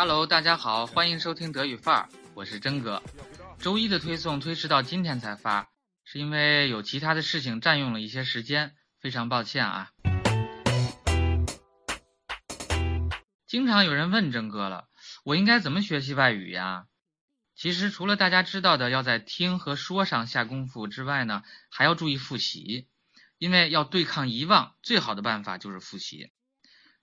Hello，大家好，欢迎收听德语范儿，我是真哥。周一的推送推迟到今天才发，是因为有其他的事情占用了一些时间，非常抱歉啊。经常有人问真哥了，我应该怎么学习外语呀？其实除了大家知道的要在听和说上下功夫之外呢，还要注意复习，因为要对抗遗忘，最好的办法就是复习。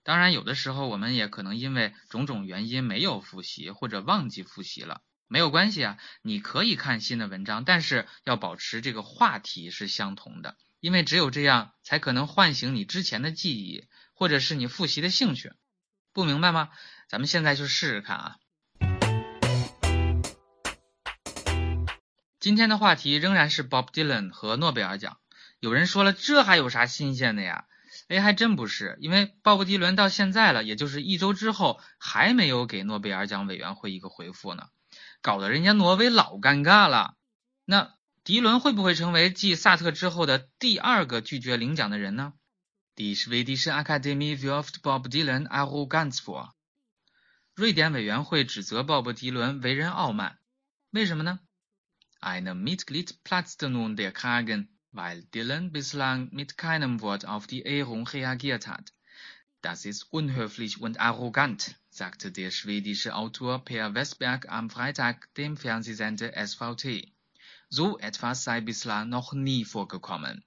当然，有的时候我们也可能因为种种原因没有复习或者忘记复习了，没有关系啊，你可以看新的文章，但是要保持这个话题是相同的，因为只有这样才可能唤醒你之前的记忆，或者是你复习的兴趣。不明白吗？咱们现在就试试看啊。今天的话题仍然是 Bob Dylan 和诺贝尔奖。有人说了，这还有啥新鲜的呀？哎，还真不是，因为鲍勃迪伦到现在了，也就是一周之后，还没有给诺贝尔奖委员会一个回复呢，搞得人家挪威老尴尬了。那迪伦会不会成为继萨特之后的第二个拒绝领奖的人呢？Die Schwedische Akademie wirft Bob Dylan Arroganz vor。瑞典委员会指责鲍勃迪伦为人傲慢，为什么呢？Ein Mitglied platzte nun der Kragen。weil Dylan bislang mit keinem Wort auf die Ehrung reagiert hat. Das ist unhöflich und arrogant, sagte der schwedische Autor Per Westberg am Freitag dem Fernsehsender SVT. So etwas sei bislang noch nie vorgekommen.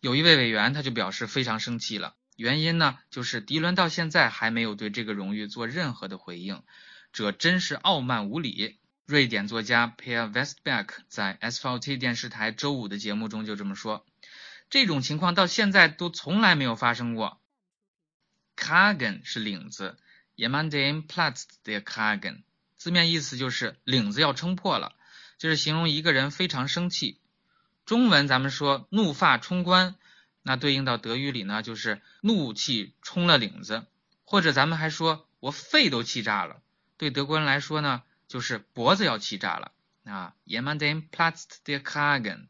有一位委员他就表示非常生气了，原因呢就是迪伦到现在还没有对这个荣誉做任何的回应，这真是傲慢无礼。 瑞典作家 Per Westberg 在 SVT 电视台周五的节目中就这么说：“这种情况到现在都从来没有发生过。Kragen 是领子，Jemand dem platzt der Kragen，字面意思就是领子要撑破了，就是形容一个人非常生气。中文咱们说怒发冲冠，那对应到德语里呢就是怒气冲了领子，或者咱们还说我肺都气炸了。对德国人来说呢。”就是脖子要气炸了啊！Jemanden platzt der Kragen。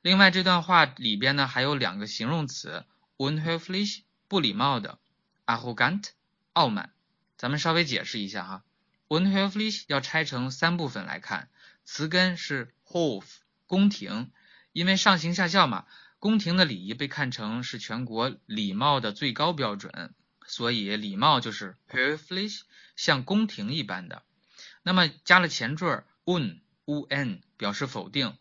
另外这段话里边呢还有两个形容词：unhöflich 不礼貌的，arrogant 傲慢。咱们稍微解释一下哈，unhöflich 要拆成三部分来看，词根是 hof 宫廷，因为上行下效嘛，宫廷的礼仪被看成是全国礼貌的最高标准，所以礼貌就是 höflich，像宫廷一般的。那么加了前缀 un u n 表示否定，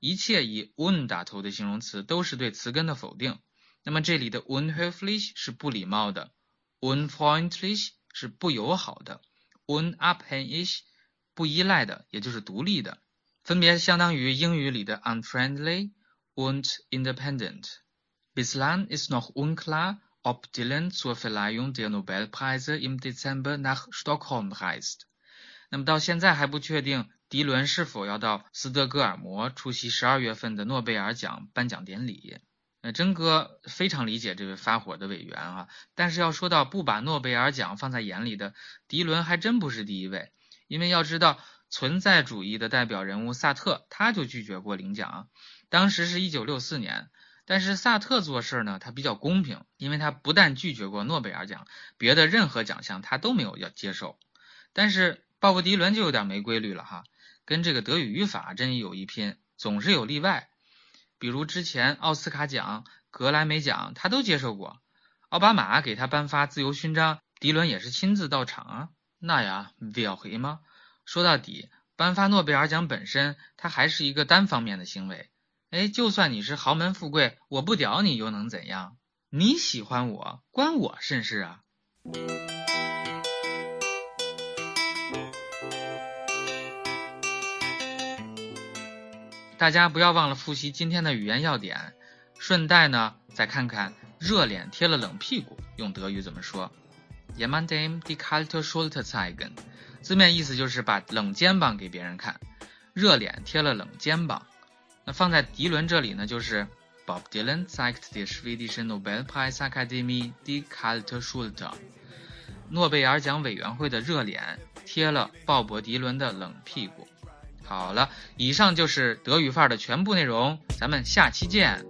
一切以 un 打头的形容词都是对词根的否定。那么这里的 unhöflich 是不礼貌的，unfreundlich 是不友好的，unabhängig 不依赖的，也就是独立的，分别相当于英语里的 unfriendly und independent。Bislang ist noch unklar, ob Dylan zur Verleihung der Nobelpreise im Dezember nach Stockholm reist. 那么到现在还不确定迪伦是否要到斯德哥尔摩出席十二月份的诺贝尔奖颁奖典礼。呃，真哥非常理解这位发火的委员啊，但是要说到不把诺贝尔奖放在眼里的，迪伦还真不是第一位。因为要知道，存在主义的代表人物萨特他就拒绝过领奖，当时是一九六四年。但是萨特做事呢，他比较公平，因为他不但拒绝过诺贝尔奖，别的任何奖项他都没有要接受。但是。鲍勃迪伦就有点没规律了哈，跟这个德语语法真有一拼，总是有例外。比如之前奥斯卡奖、格莱美奖他都接受过，奥巴马给他颁发自由勋章，迪伦也是亲自到场啊。那呀，表回吗？说到底，颁发诺贝尔奖本身，它还是一个单方面的行为。哎，就算你是豪门富贵，我不屌你又能怎样？你喜欢我，关我甚事啊？大家不要忘了复习今天的语言要点，顺带呢再看看热脸贴了冷屁股用德语怎么说。Jemandem die kalte Schulter zeigen，字面意思就是把冷肩膀给别人看，热脸贴了冷肩膀。那放在迪伦这里呢，就是 Bob Dylan zeigt der schwedischen Nobelpreisakademie die kalte Schulter，诺贝尔奖委员会的热脸贴了鲍勃迪伦的冷屁股。好了，以上就是德语范儿的全部内容，咱们下期见。